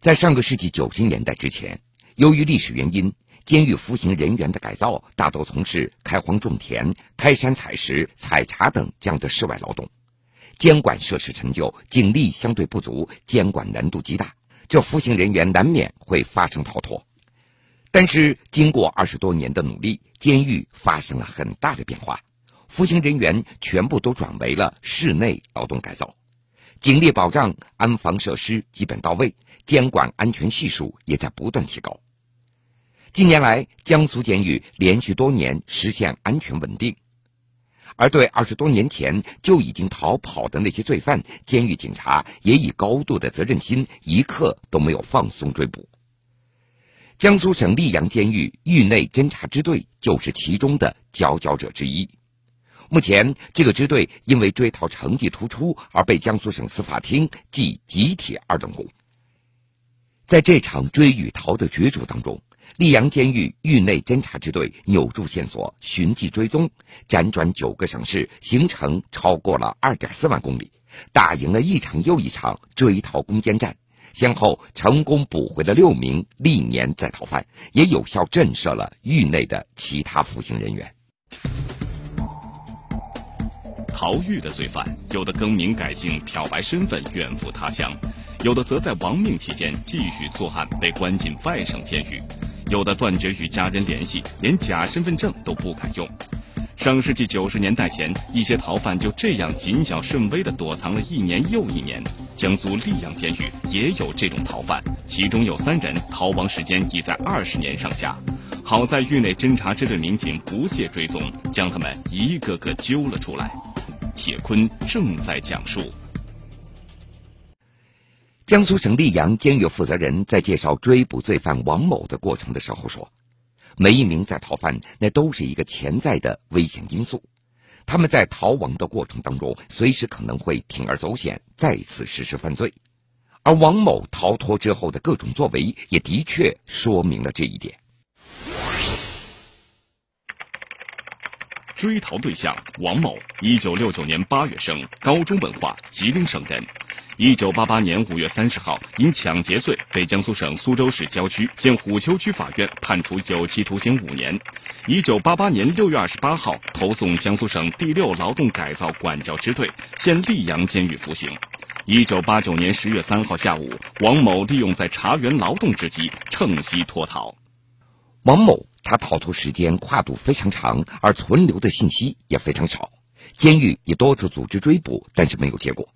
在上个世纪九十年代之前，由于历史原因，监狱服刑人员的改造大多从事开荒种田、开山采石、采茶等这样的室外劳动，监管设施陈旧，警力相对不足，监管难度极大，这服刑人员难免会发生逃脱。但是，经过二十多年的努力，监狱发生了很大的变化，服刑人员全部都转为了室内劳动改造。警力保障、安防设施基本到位，监管安全系数也在不断提高。近年来，江苏监狱连续多年实现安全稳定，而对二十多年前就已经逃跑的那些罪犯，监狱警察也以高度的责任心，一刻都没有放松追捕。江苏省溧阳监狱狱内侦查支队就是其中的佼佼者之一。目前，这个支队因为追逃成绩突出而被江苏省司法厅记集体二等功。在这场追与逃的角逐当中，溧阳监狱狱内侦查支队扭住线索，寻迹追踪，辗转九个省市，行程超过了二点四万公里，打赢了一场又一场追逃攻坚战，先后成功捕回了六名历年在逃犯，也有效震慑了狱内的其他服刑人员。逃狱的罪犯，有的更名改姓、漂白身份远赴他乡，有的则在亡命期间继续作案，被关进外省监狱；有的断绝与家人联系，连假身份证都不敢用。上世纪九十年代前，一些逃犯就这样谨小慎微地躲藏了一年又一年。江苏溧阳监狱也有这种逃犯，其中有三人逃亡时间已在二十年上下。好在狱内侦查支队民警不懈追踪，将他们一个个揪了出来。铁坤正在讲述。江苏省溧阳监狱负责人在介绍追捕罪犯王某的过程的时候说：“每一名在逃犯，那都是一个潜在的危险因素。他们在逃亡的过程当中，随时可能会铤而走险，再次实施犯罪。而王某逃脱之后的各种作为，也的确说明了这一点。”追逃对象王某，一九六九年八月生，高中文化，吉林省人。一九八八年五月三十号，因抢劫罪被江苏省苏州市郊区县虎丘区法院判处有期徒刑五年。一九八八年六月二十八号，投送江苏省第六劳动改造管教支队现溧阳监狱服刑。一九八九年十月三号下午，王某利用在茶园劳动之机，趁机脱逃。王某。他逃脱时间跨度非常长，而存留的信息也非常少。监狱也多次组织追捕，但是没有结果。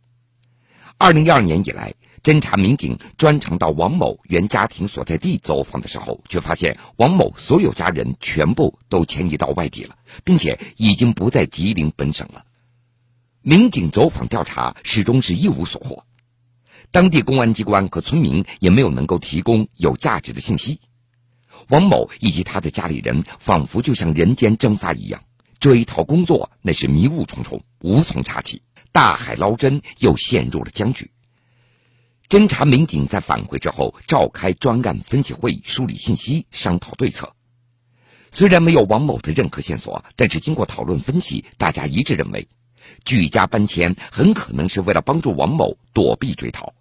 二零一二年以来，侦查民警专程到王某原家庭所在地走访的时候，却发现王某所有家人全部都迁移到外地了，并且已经不在吉林本省了。民警走访调查始终是一无所获，当地公安机关和村民也没有能够提供有价值的信息。王某以及他的家里人仿佛就像人间蒸发一样，追逃工作那是迷雾重重，无从查起。大海捞针又陷入了僵局。侦查民警在返回之后，召开专案分析会议，梳理信息，商讨对策。虽然没有王某的任何线索，但是经过讨论分析，大家一致认为，举家搬迁很可能是为了帮助王某躲避追逃。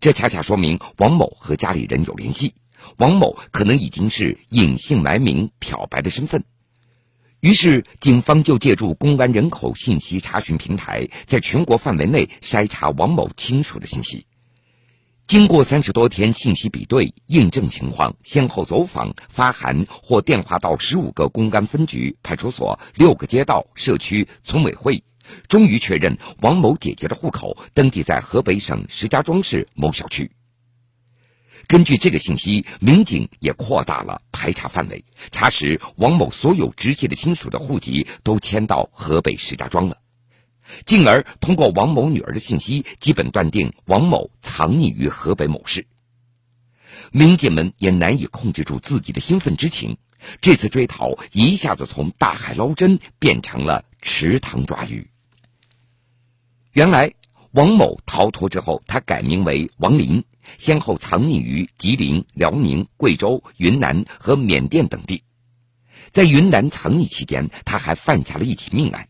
这恰恰说明王某和家里人有联系。王某可能已经是隐姓埋名漂白的身份，于是警方就借助公安人口信息查询平台，在全国范围内筛查王某亲属的信息。经过三十多天信息比对、印证情况，先后走访、发函或电话到十五个公安分局、派出所、六个街道、社区、村委会，终于确认王某姐姐的户口登记在河北省石家庄市某小区。根据这个信息，民警也扩大了排查范围，查实王某所有直系的亲属的户籍都迁到河北石家庄了，进而通过王某女儿的信息，基本断定王某藏匿于河北某市。民警们也难以控制住自己的兴奋之情，这次追逃一下子从大海捞针变成了池塘抓鱼。原来。王某逃脱之后，他改名为王林，先后藏匿于吉林、辽宁、贵州、云南和缅甸等地。在云南藏匿期间，他还犯下了一起命案。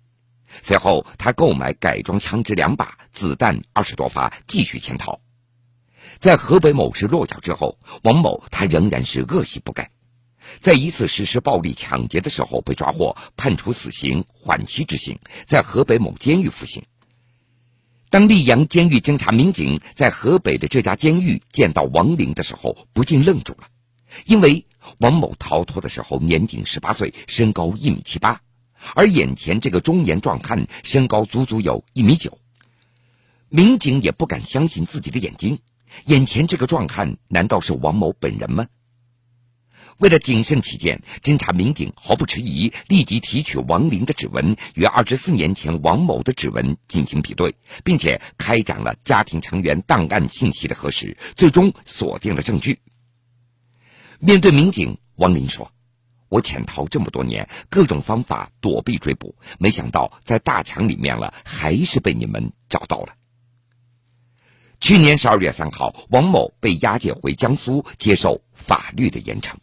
随后，他购买改装枪支两把，子弹二十多发，继续潜逃。在河北某市落脚之后，王某他仍然是恶习不改，在一次实施暴力抢劫的时候被抓获，判处死刑，缓期执行，在河北某监狱服刑。当溧阳监狱侦查民警在河北的这家监狱见到王林的时候，不禁愣住了，因为王某逃脱的时候年仅十八岁，身高一米七八，而眼前这个中年壮汉身高足足有一米九。民警也不敢相信自己的眼睛，眼前这个壮汉难道是王某本人吗？为了谨慎起见，侦查民警毫不迟疑，立即提取王林的指纹与二十四年前王某的指纹进行比对，并且开展了家庭成员档案信息的核实，最终锁定了证据。面对民警，王林说：“我潜逃这么多年，各种方法躲避追捕，没想到在大墙里面了，还是被你们找到了。”去年十二月三号，王某被押解回江苏接受法律的严惩。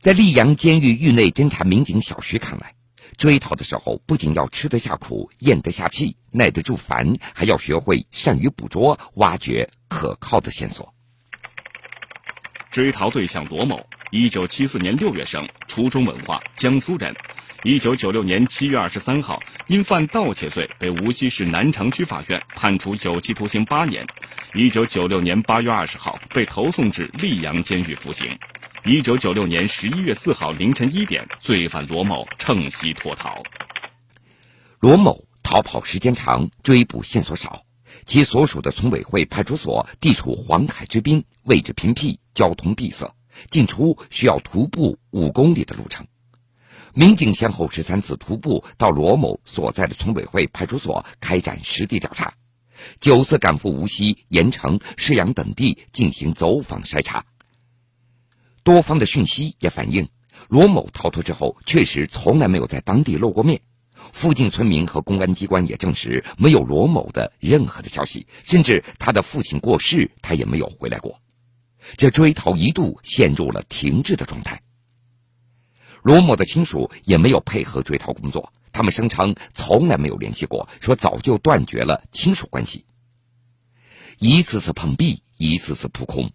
在溧阳监狱狱内侦查民警小徐看来，追逃的时候不仅要吃得下苦、咽得下气、耐得住烦，还要学会善于捕捉、挖掘可靠的线索。追逃对象罗某，一九七四年六月生，初中文化，江苏人。一九九六年七月二十三号，因犯盗窃罪被无锡市南城区法院判处有期徒刑八年。一九九六年八月二十号，被投送至溧阳监狱服刑。一九九六年十一月四号凌晨一点，罪犯罗某趁机脱逃。罗某逃跑时间长，追捕线索少，其所属的村委会派出所地处黄海之滨，位置偏僻，交通闭塞，进出需要徒步五公里的路程。民警先后十三次徒步到罗某所在的村委会派出所开展实地调查，九次赶赴无锡、盐城、市阳等地进行走访筛查。多方的讯息也反映，罗某逃脱之后确实从来没有在当地露过面。附近村民和公安机关也证实，没有罗某的任何的消息，甚至他的父亲过世，他也没有回来过。这追逃一度陷入了停滞的状态。罗某的亲属也没有配合追逃工作，他们声称从来没有联系过，说早就断绝了亲属关系。一次次碰壁，一次次扑空。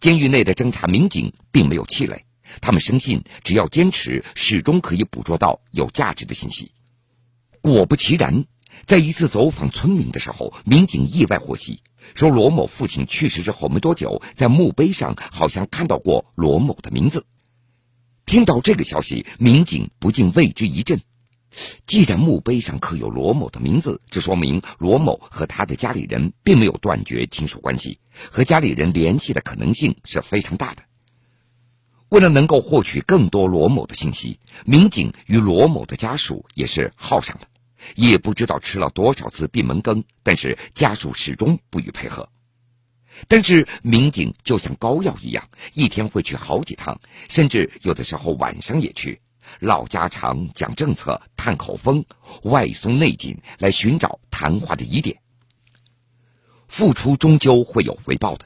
监狱内的侦查民警并没有气馁，他们深信只要坚持，始终可以捕捉到有价值的信息。果不其然，在一次走访村民的时候，民警意外获悉，说罗某父亲去世之后没多久，在墓碑上好像看到过罗某的名字。听到这个消息，民警不禁为之一振。既然墓碑上刻有罗某的名字，这说明罗某和他的家里人并没有断绝亲属关系，和家里人联系的可能性是非常大的。为了能够获取更多罗某的信息，民警与罗某的家属也是耗上了，也不知道吃了多少次闭门羹，但是家属始终不予配合。但是民警就像膏药一样，一天会去好几趟，甚至有的时候晚上也去。唠家常、讲政策、探口风、外松内紧，来寻找谈话的疑点。付出终究会有回报的。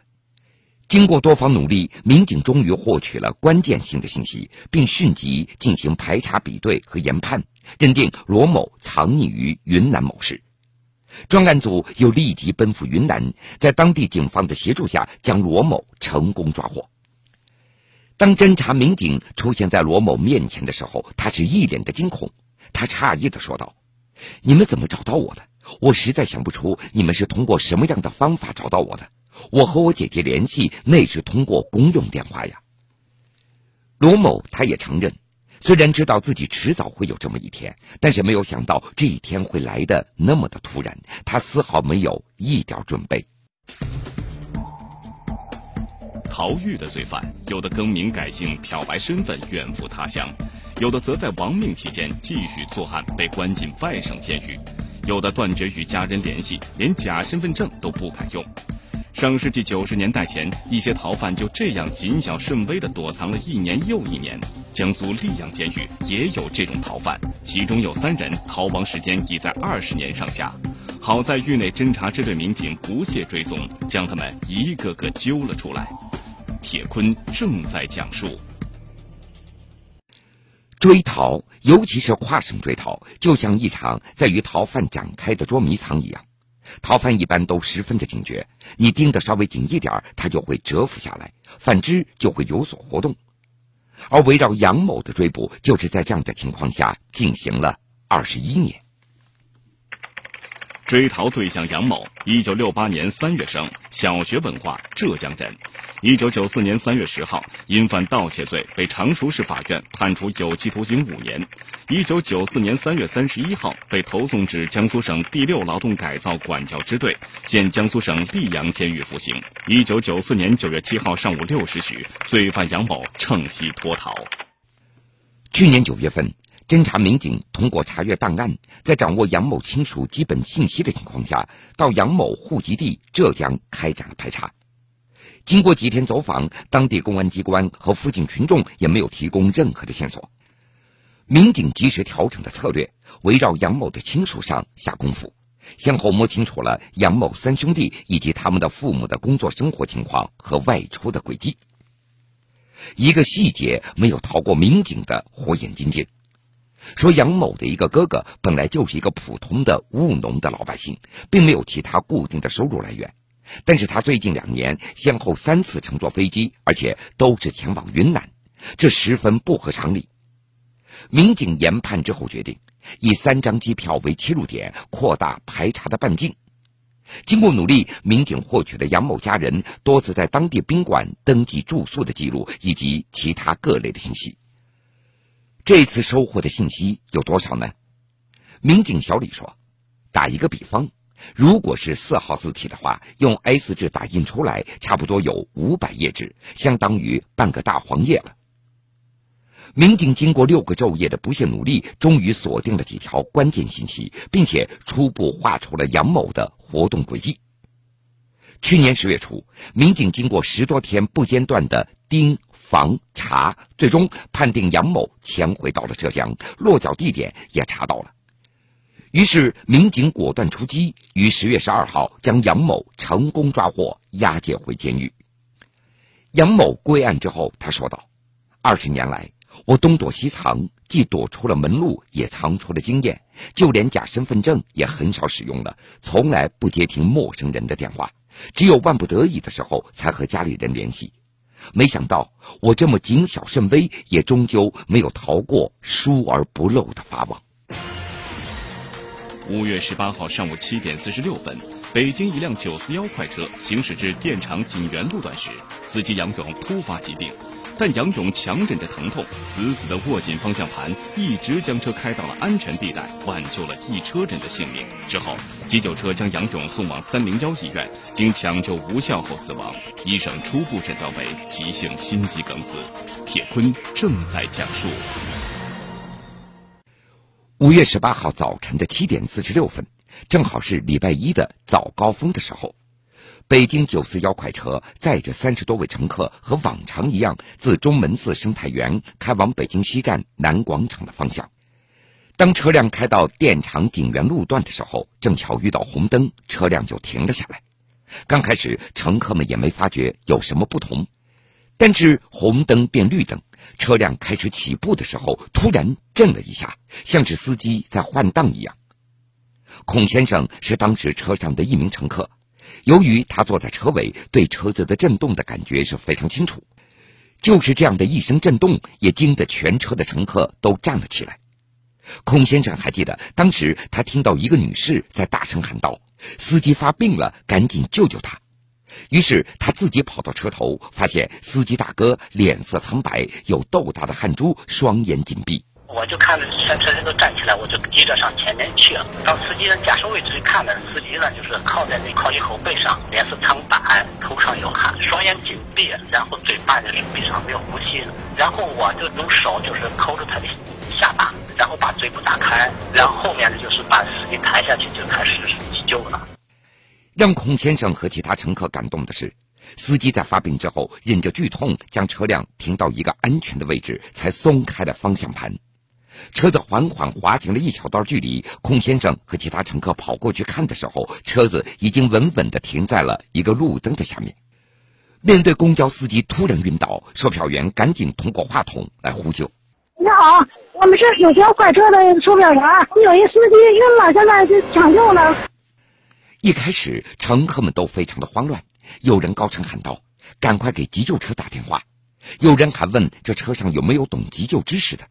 经过多方努力，民警终于获取了关键性的信息，并迅即进行排查、比对和研判，认定罗某藏匿于云南某市。专案组又立即奔赴云南，在当地警方的协助下，将罗某成功抓获。当侦查民警出现在罗某面前的时候，他是一脸的惊恐。他诧异的说道：“你们怎么找到我的？我实在想不出你们是通过什么样的方法找到我的。我和我姐姐联系那是通过公用电话呀。”罗某他也承认，虽然知道自己迟早会有这么一天，但是没有想到这一天会来的那么的突然，他丝毫没有一点准备。逃狱的罪犯，有的更名改姓、漂白身份远赴他乡，有的则在亡命期间继续作案，被关进外省监狱；有的断绝与家人联系，连假身份证都不敢用。上世纪九十年代前，一些逃犯就这样谨小慎微的躲藏了一年又一年。江苏溧阳监狱也有这种逃犯，其中有三人逃亡时间已在二十年上下。好在狱内侦查支队民警不懈追踪，将他们一个个揪了出来。铁坤正在讲述：追逃，尤其是跨省追逃，就像一场在与逃犯展开的捉迷藏一样。逃犯一般都十分的警觉，你盯得稍微紧一点，他就会蛰伏下来；反之就会有所活动。而围绕杨某的追捕，就是在这样的情况下进行了二十一年。追逃对象杨某，一九六八年三月生，小学文化，浙江人。一九九四年三月十号，因犯盗窃罪，被常熟市法院判处有期徒刑五年。一九九四年三月三十一号，被投送至江苏省第六劳动改造管教支队，现江苏省溧阳监狱服刑。一九九四年九月七号上午六时许，罪犯杨某趁机脱逃。去年九月份。侦查民警通过查阅档案，在掌握杨某亲属基本信息的情况下，到杨某户籍地浙江开展了排查。经过几天走访，当地公安机关和附近群众也没有提供任何的线索。民警及时调整了策略，围绕杨某的亲属上下功夫，先后摸清楚了杨某三兄弟以及他们的父母的工作生活情况和外出的轨迹。一个细节没有逃过民警的火眼金睛。说杨某的一个哥哥本来就是一个普通的务农的老百姓，并没有其他固定的收入来源。但是他最近两年先后三次乘坐飞机，而且都是前往云南，这十分不合常理。民警研判之后决定，以三张机票为切入点，扩大排查的半径。经过努力，民警获取了杨某家人多次在当地宾馆登记住宿的记录，以及其他各类的信息。这次收获的信息有多少呢？民警小李说：“打一个比方，如果是四号字体的话，用 A 四纸打印出来，差不多有五百页纸，相当于半个大黄页了。”民警经过六个昼夜的不懈努力，终于锁定了几条关键信息，并且初步画出了杨某的活动轨迹。去年十月初，民警经过十多天不间断的盯。防查，最终判定杨某潜回到了浙江，落脚地点也查到了。于是民警果断出击，于十月十二号将杨某成功抓获，押解回监狱。杨某归案之后，他说道：“二十年来，我东躲西藏，既躲出了门路，也藏出了经验，就连假身份证也很少使用了，从来不接听陌生人的电话，只有万不得已的时候才和家里人联系。”没想到我这么谨小慎微，也终究没有逃过疏而不漏的法网。五月十八号上午七点四十六分，北京一辆九四幺快车行驶至电厂锦园路段时，司机杨勇突发疾病。但杨勇强忍着疼痛，死死的握紧方向盘，一直将车开到了安全地带，挽救了一车人的性命。之后，急救车将杨勇送往三零幺医院，经抢救无效后死亡。医生初步诊断为急性心肌梗死。铁坤正在讲述。五月十八号早晨的七点四十六分，正好是礼拜一的早高峰的时候。北京九四幺快车载着三十多位乘客，和往常一样，自中门寺生态园开往北京西站南广场的方向。当车辆开到电厂景园路段的时候，正巧遇到红灯，车辆就停了下来。刚开始，乘客们也没发觉有什么不同，但是红灯变绿灯，车辆开始起步的时候，突然震了一下，像是司机在换挡一样。孔先生是当时车上的一名乘客。由于他坐在车尾，对车子的震动的感觉是非常清楚。就是这样的一声震动，也惊得全车的乘客都站了起来。孔先生还记得，当时他听到一个女士在大声喊道：“司机发病了，赶紧救救他！”于是他自己跑到车头，发现司机大哥脸色苍白，有豆大的汗珠，双眼紧闭。我就看着全车人都站起来，我就急着上前面去了。到司机的驾驶位置看呢，司机呢就是靠在那靠椅后背上，脸色苍白，头上有汗，双眼紧闭，然后嘴巴就是闭上，没有呼吸。然后我就用手就是抠着他的下巴，然后把嘴部打开，然后后面呢就是把司机抬下去，就开始急救了。让孔先生和其他乘客感动的是，司机在发病之后，忍着剧痛将车辆停到一个安全的位置，才松开了方向盘。车子缓缓滑行了一小段距离，孔先生和其他乘客跑过去看的时候，车子已经稳稳的停在了一个路灯的下面。面对公交司机突然晕倒，售票员赶紧通过话筒来呼救：“你好，我们是九幺快车的售票员，有一司机晕了，现在去抢救呢。”一开始，乘客们都非常的慌乱，有人高声喊道：“赶快给急救车打电话！”有人还问这车上有没有懂急救知识的。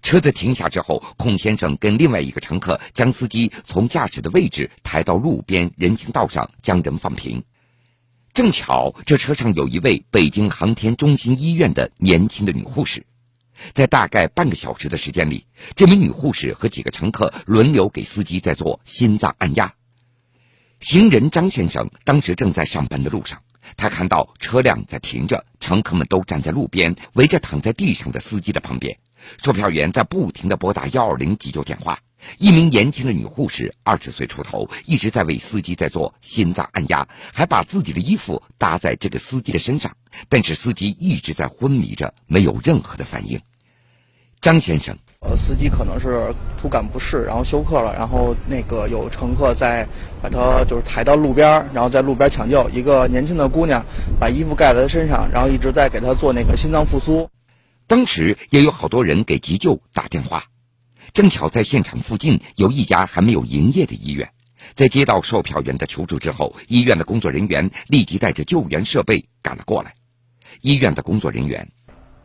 车子停下之后，孔先生跟另外一个乘客将司机从驾驶的位置抬到路边人行道上，将人放平。正巧这车上有一位北京航天中心医院的年轻的女护士，在大概半个小时的时间里，这名女护士和几个乘客轮流给司机在做心脏按压。行人张先生当时正在上班的路上。他看到车辆在停着，乘客们都站在路边，围着躺在地上的司机的旁边。售票员在不停的拨打幺二零急救电话。一名年轻的女护士，二十岁出头，一直在为司机在做心脏按压，还把自己的衣服搭在这个司机的身上。但是司机一直在昏迷着，没有任何的反应。张先生。呃，司机可能是突感不适，然后休克了，然后那个有乘客在把他就是抬到路边，然后在路边抢救。一个年轻的姑娘把衣服盖在他身上，然后一直在给他做那个心脏复苏。当时也有好多人给急救打电话，正巧在现场附近有一家还没有营业的医院。在接到售票员的求助之后，医院的工作人员立即带着救援设备赶了过来。医院的工作人员。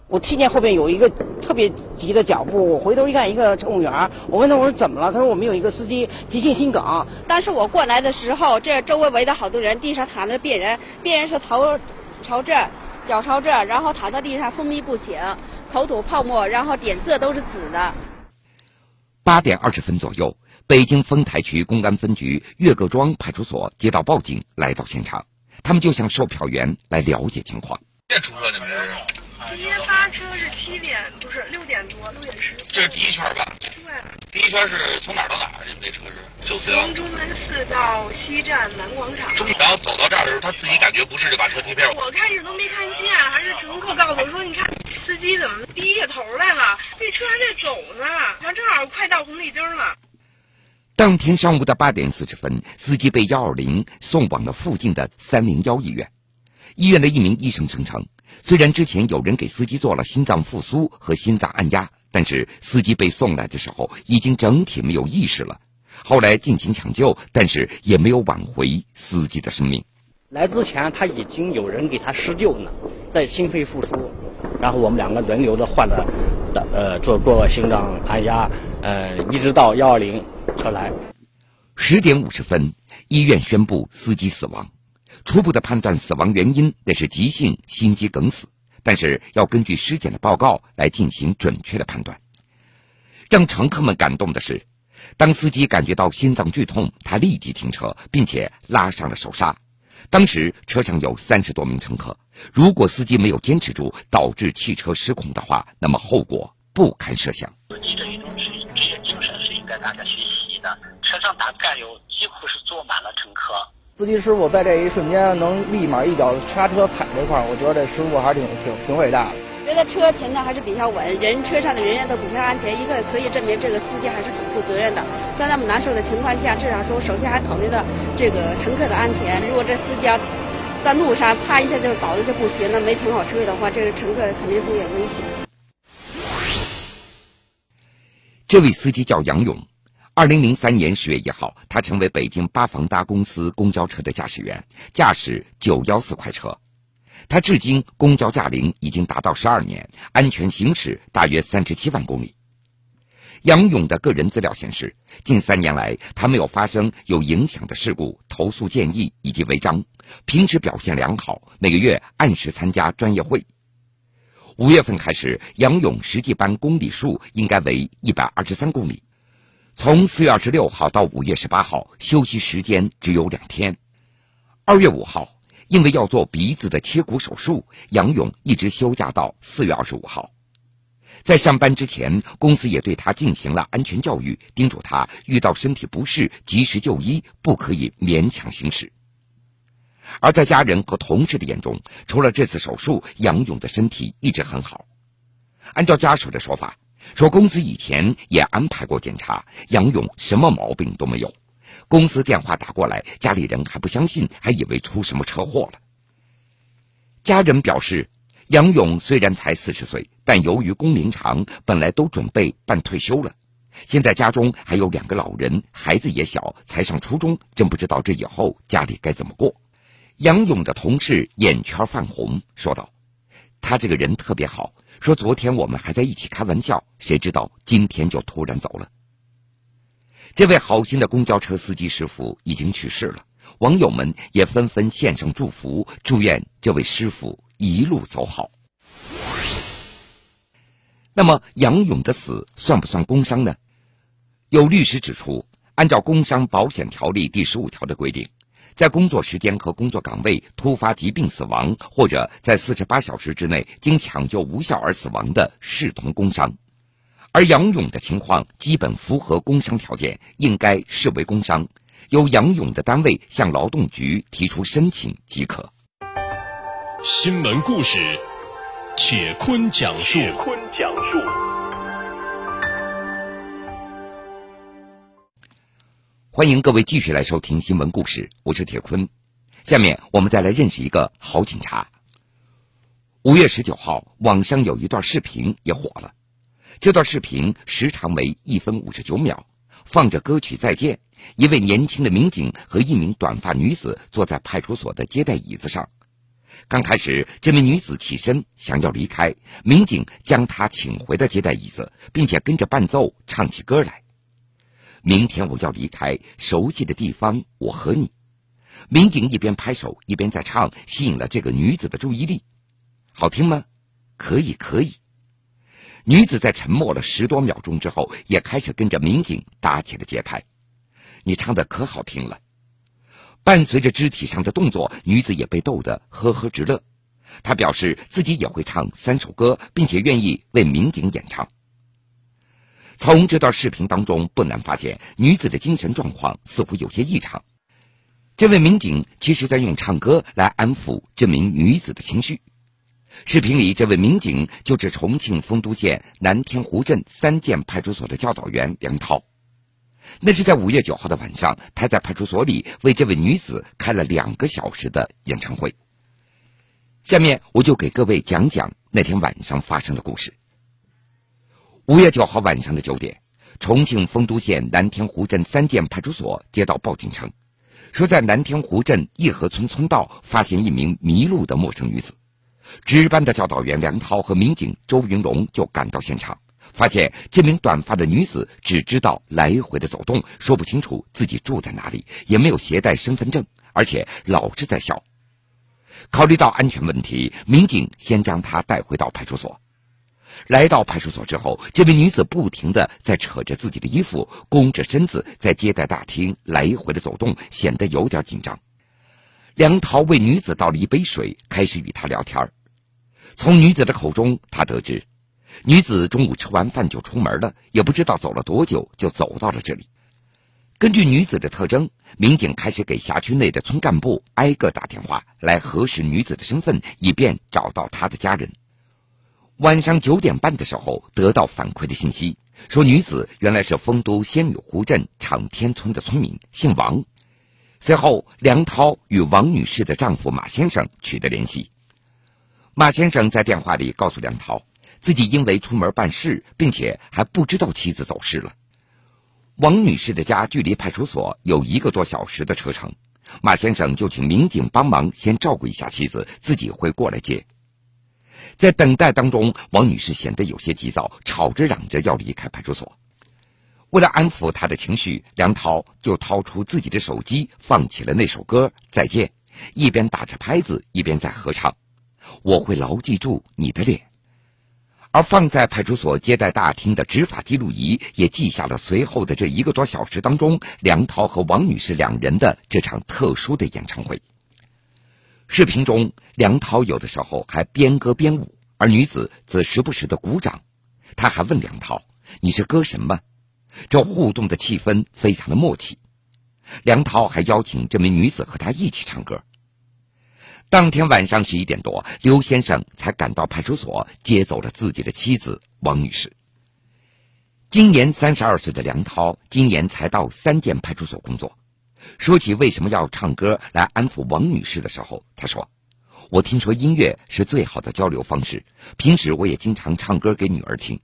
我听见后边有一个特别急的脚步，我回头一看，一个乘务员，我问他我说怎么了？他说我们有一个司机急性心梗。当时我过来的时候，这周围围的好多人，地上躺着病人，病人是头朝这，脚朝这，然后躺在地上昏迷不醒，口吐泡沫，然后脸色都是紫的。八点二十分左右，北京丰台区公安分局岳各庄派出所接到报警，来到现场，他们就向售票员来了解情况。这出车你们这是？今天发车是七点，不是六点多，六点十。这是第一圈吧？对。第一圈是从哪儿到哪儿？你们这车是？九四幺。从中门寺到西站南广场。然后走到这儿的时候，他自己感觉不是，就把车贴片。我开始都没看见，还是乘客告诉我说：“你看，司机怎么低下头来了？这车还在走呢，他正好快到红绿灯了。”当天上午的八点四十分，司机被幺二零送往了附近的三零幺医院。医院的一名医生声称。虽然之前有人给司机做了心脏复苏和心脏按压，但是司机被送来的时候已经整体没有意识了。后来进行抢救，但是也没有挽回司机的生命。来之前他已经有人给他施救呢，在心肺复苏，然后我们两个轮流的换了呃做过心脏按压，呃一直到幺二零车来。十点五十分，医院宣布司机死亡。初步的判断死亡原因那是急性心肌梗死，但是要根据尸检的报告来进行准确的判断。让乘客们感动的是，当司机感觉到心脏剧痛，他立即停车，并且拉上了手刹。当时车上有三十多名乘客，如果司机没有坚持住，导致汽车失控的话，那么后果不堪设想。司机的一种职职业精神是应该大家学习的。车上大概有几乎是坐满了乘客。司机师傅在这一瞬间能立马一脚刹车踩这块儿，我觉得这师傅还是挺挺挺伟大的。觉得车停的还是比较稳，人车上的人员都比较安全，一个可以证明这个司机还是很负责任的。在那么难受的情况下，至少说首先还考虑到这个乘客的安全。如果这司机要在路上啪一下就倒了就不行那，没停好车的话，这个乘客肯定都有危险。这位司机叫杨勇。二零零三年十月一号，他成为北京八房搭公司公交车的驾驶员，驾驶九幺四快车。他至今公交驾龄已经达到十二年，安全行驶大约三十七万公里。杨勇的个人资料显示，近三年来他没有发生有影响的事故、投诉建议以及违章，平时表现良好，每个月按时参加专业会。五月份开始，杨勇实际班公里数应该为一百二十三公里。从四月二十六号到五月十八号，休息时间只有两天。二月五号，因为要做鼻子的切骨手术，杨勇一直休假到四月二十五号。在上班之前，公司也对他进行了安全教育，叮嘱他遇到身体不适及时就医，不可以勉强行驶。而在家人和同事的眼中，除了这次手术，杨勇的身体一直很好。按照家属的说法。说公司以前也安排过检查，杨勇什么毛病都没有。公司电话打过来，家里人还不相信，还以为出什么车祸了。家人表示，杨勇虽然才四十岁，但由于工龄长，本来都准备办退休了。现在家中还有两个老人，孩子也小，才上初中，真不知道这以后家里该怎么过。杨勇的同事眼圈泛红，说道：“他这个人特别好，说昨天我们还在一起开玩笑，谁知道今天就突然走了。”这位好心的公交车司机师傅已经去世了，网友们也纷纷献上祝福，祝愿这位师傅一路走好。那么，杨勇的死算不算工伤呢？有律师指出，按照工伤保险条例第十五条的规定，在工作时间和工作岗位突发疾病死亡，或者在四十八小时之内经抢救无效而死亡的，视同工伤。而杨勇的情况基本符合工伤条件，应该视为工伤，由杨勇的单位向劳动局提出申请即可。新闻故事，铁坤讲述。铁坤讲述。欢迎各位继续来收听新闻故事，我是铁坤。下面我们再来认识一个好警察。五月十九号，网上有一段视频也火了。这段视频时长为一分五十九秒，放着歌曲《再见》。一位年轻的民警和一名短发女子坐在派出所的接待椅子上。刚开始，这名女子起身想要离开，民警将她请回的接待椅子，并且跟着伴奏唱起歌来。明天我要离开熟悉的地方，我和你。民警一边拍手一边在唱，吸引了这个女子的注意力。好听吗？可以，可以。女子在沉默了十多秒钟之后，也开始跟着民警打起了节拍。你唱的可好听了，伴随着肢体上的动作，女子也被逗得呵呵直乐。她表示自己也会唱三首歌，并且愿意为民警演唱。从这段视频当中，不难发现女子的精神状况似乎有些异常。这位民警其实在用唱歌来安抚这名女子的情绪。视频里，这位民警就是重庆丰都县南天湖镇三建派出所的教导员梁涛。那是在五月九号的晚上，他在派出所里为这位女子开了两个小时的演唱会。下面我就给各位讲讲那天晚上发生的故事。五月九号晚上的九点，重庆丰都县南天湖镇三建派出所接到报警称，说在南天湖镇义和村村道发现一名迷路的陌生女子。值班的教导员梁涛和民警周云龙就赶到现场，发现这名短发的女子只知道来回的走动，说不清楚自己住在哪里，也没有携带身份证，而且老是在笑。考虑到安全问题，民警先将她带回到派出所。来到派出所之后，这名女子不停的在扯着自己的衣服，弓着身子在接待大厅来回的走动，显得有点紧张。梁涛为女子倒了一杯水，开始与她聊天。从女子的口中，他得知女子中午吃完饭就出门了，也不知道走了多久就走到了这里。根据女子的特征，民警开始给辖区内的村干部挨个打电话来核实女子的身份，以便找到她的家人。晚上九点半的时候，得到反馈的信息说，女子原来是丰都仙女湖镇长天村的村民，姓王。随后，梁涛与王女士的丈夫马先生取得联系。马先生在电话里告诉梁涛，自己因为出门办事，并且还不知道妻子走失了。王女士的家距离派出所有一个多小时的车程，马先生就请民警帮忙先照顾一下妻子，自己会过来接。在等待当中，王女士显得有些急躁，吵着嚷着要离开派出所。为了安抚她的情绪，梁涛就掏出自己的手机，放起了那首歌《再见》，一边打着拍子，一边在合唱：“我会牢记住你的脸。”而放在派出所接待大厅的执法记录仪也记下了随后的这一个多小时当中，梁涛和王女士两人的这场特殊的演唱会。视频中，梁涛有的时候还边歌边舞，而女子则时不时的鼓掌。他还问梁涛：“你是歌神吗？”这互动的气氛非常的默契。梁涛还邀请这名女子和他一起唱歌。当天晚上十一点多，刘先生才赶到派出所接走了自己的妻子王女士。今年三十二岁的梁涛，今年才到三建派出所工作。说起为什么要唱歌来安抚王女士的时候，他说：“我听说音乐是最好的交流方式，平时我也经常唱歌给女儿听。”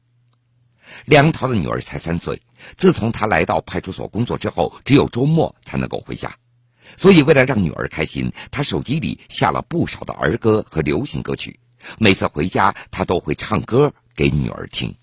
梁涛的女儿才三岁，自从他来到派出所工作之后，只有周末才能够回家。所以，为了让女儿开心，他手机里下了不少的儿歌和流行歌曲。每次回家，他都会唱歌给女儿听。